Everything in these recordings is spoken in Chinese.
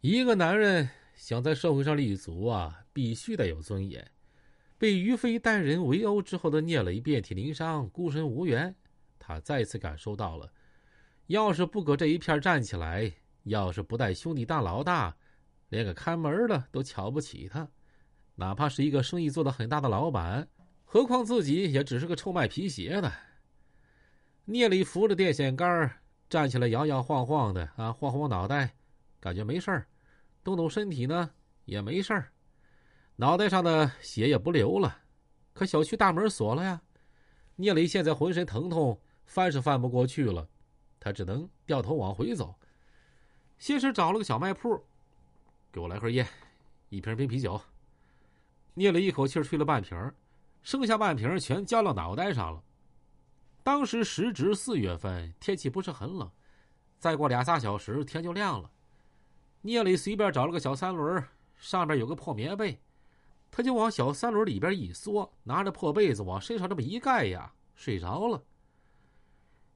一个男人想在社会上立足啊，必须得有尊严。被于飞待人围殴之后的聂磊遍体鳞伤、孤身无援，他再次感受到了：要是不搁这一片站起来，要是不带兄弟当老大，连个看门的都瞧不起他。哪怕是一个生意做得很大的老板，何况自己也只是个臭卖皮鞋的。聂磊扶着电线杆站起来，摇摇晃晃的啊，晃晃脑袋，感觉没事儿，动动身体呢也没事儿。脑袋上的血也不流了，可小区大门锁了呀。聂磊现在浑身疼痛，翻是翻不过去了，他只能掉头往回走。先是找了个小卖铺，给我来盒烟，一瓶冰啤酒。聂磊一口气吹了半瓶，剩下半瓶全浇到脑袋上了。当时时值四月份，天气不是很冷，再过俩仨小时天就亮了。聂磊随便找了个小三轮，上边有个破棉被。他就往小三轮里边一缩，拿着破被子往身上这么一盖呀，睡着了。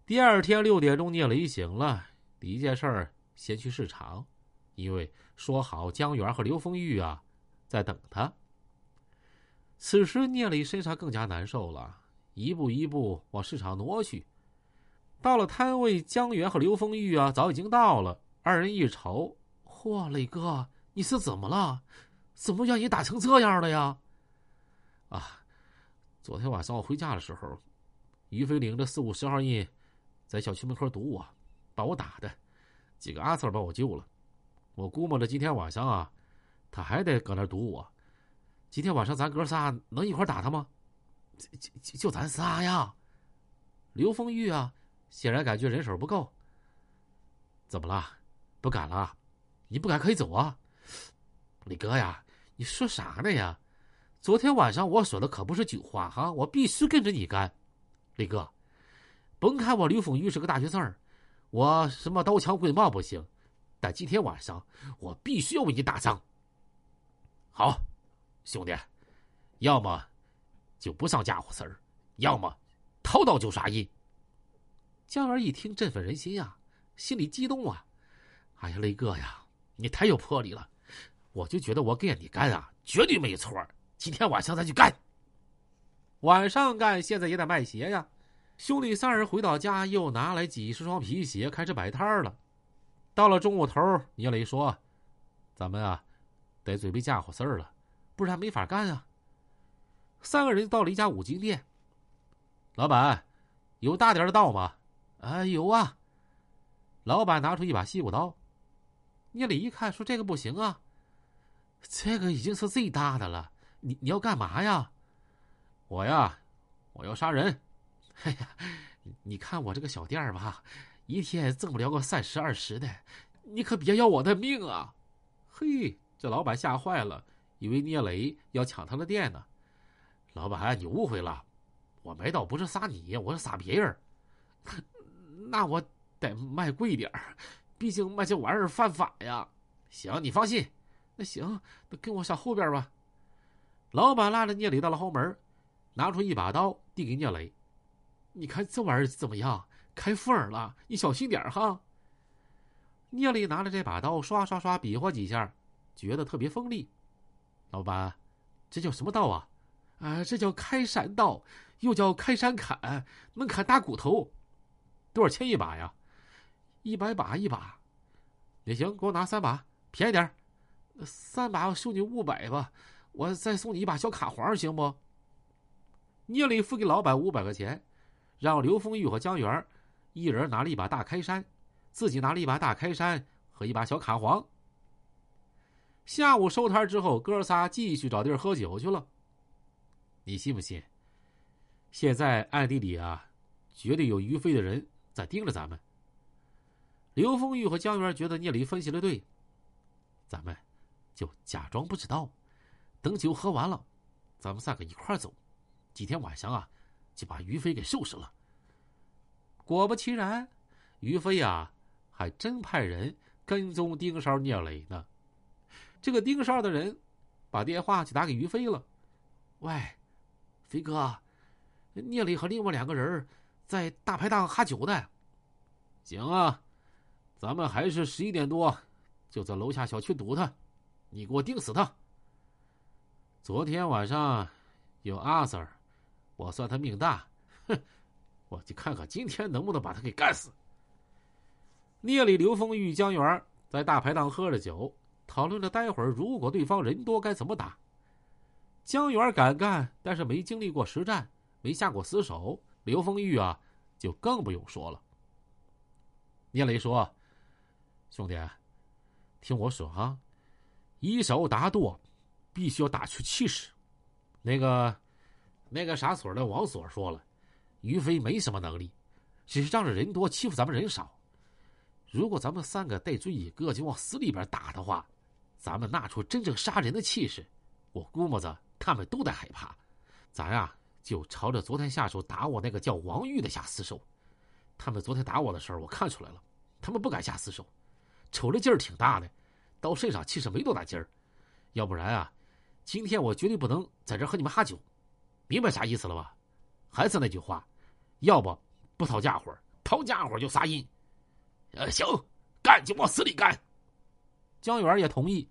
第二天六点钟，聂磊醒了，第一件事先去市场，因为说好江源和刘丰玉啊在等他。此时聂磊身上更加难受了，一步一步往市场挪去。到了摊位，江源和刘丰玉啊早已经到了。二人一瞅，嚯，磊哥，你是怎么了？怎么让你打成这样了呀？啊，昨天晚上我回家的时候，于飞领着四五十号人，在小区门口堵我，把我打的，几个阿 Sir 把我救了。我估摸着今天晚上啊，他还得搁那堵我。今天晚上咱哥仨能一块打他吗？就就就咱仨呀。刘丰玉啊，显然感觉人手不够。怎么了？不敢了？你不敢可以走啊。李哥呀，你说啥呢呀？昨天晚上我说的可不是酒话哈，我必须跟着你干。李哥，甭看我刘丰玉是个大学生，我什么刀枪棍棒不行，但今天晚上我必须要为你打仗。好，兄弟，要么就不上家伙事儿，要么掏刀就杀人。江儿一听振奋人心呀，心里激动啊！哎呀，雷哥呀，你太有魄力了！我就觉得我跟你干啊，绝对没错。今天晚上咱就干。晚上干，现在也得卖鞋呀。兄弟三人回到家，又拿来几十双皮鞋，开始摆摊了。到了中午头，聂磊说：“咱们啊，得准备家伙事儿了，不然没法干啊。”三个人到了一家五金店。老板，有大点的刀吗？啊，有啊。老板拿出一把西瓜刀。聂磊一看，说：“这个不行啊。”这个已经是最大的了，你你要干嘛呀？我呀，我要杀人。哎呀，你看我这个小店吧，一天挣不了个三十二十的，你可别要我的命啊！嘿，这老板吓坏了，以为聂磊要抢他的店呢。老板，你误会了，我买刀不是杀你，我是杀别人。那我得卖贵点儿，毕竟卖这玩意儿犯法呀。行，你放心。那行，那跟我上后边吧。老板拉着聂磊到了后门，拿出一把刀递给聂磊：“你看这玩意儿怎么样？开缝了，你小心点哈。”聂磊拿着这把刀，刷刷刷比划几下，觉得特别锋利。老板，这叫什么刀啊？啊，这叫开山刀，又叫开山砍，能砍大骨头。多少钱一把呀？一百把一把。也行，给我拿三把，便宜点三把我收你五百吧，我再送你一把小卡簧，行不？聂磊付给老板五百块钱，让刘丰玉和江源一人拿了一把大开山，自己拿了一把大开山和一把小卡簧。下午收摊之后，哥仨继续找地儿喝酒去了。你信不信？现在暗地里啊，绝对有于飞的人在盯着咱们。刘丰玉和江源觉得聂磊分析的对，咱们。就假装不知道，等酒喝完了，咱们三个一块走。今天晚上啊，就把于飞给收拾了。果不其然，于飞啊，还真派人跟踪盯梢聂磊呢。这个盯梢的人，把电话就打给于飞了。喂，飞哥，聂磊和另外两个人在大排档喝酒呢。行啊，咱们还是十一点多。就在楼下小区堵他，你给我盯死他。昨天晚上有阿 Sir，我算他命大，哼，我就看看今天能不能把他给干死。聂里、刘丰玉、江源在大排档喝着酒，讨论着待会儿如果对方人多该怎么打。江源敢干，但是没经历过实战，没下过死手。刘丰玉啊，就更不用说了。聂磊说：“兄弟，听我说哈，一手打多，必须要打出气势。那个，那个啥所的王所说了，于飞没什么能力，只是仗着人多欺负咱们人少。”如果咱们三个带追一个就往死里边打的话，咱们拿出真正杀人的气势，我估摸着他们都得害怕。咱呀就朝着昨天下手打我那个叫王玉的下死手。他们昨天打我的时候，我看出来了，他们不敢下死手，瞅着劲儿挺大的，到身上其实没多大劲儿。要不然啊，今天我绝对不能在这和你们哈酒。明白啥意思了吧？还是那句话，要不不掏家伙，掏家伙就撒阴。呃，行，干就往死里干。江源也同意。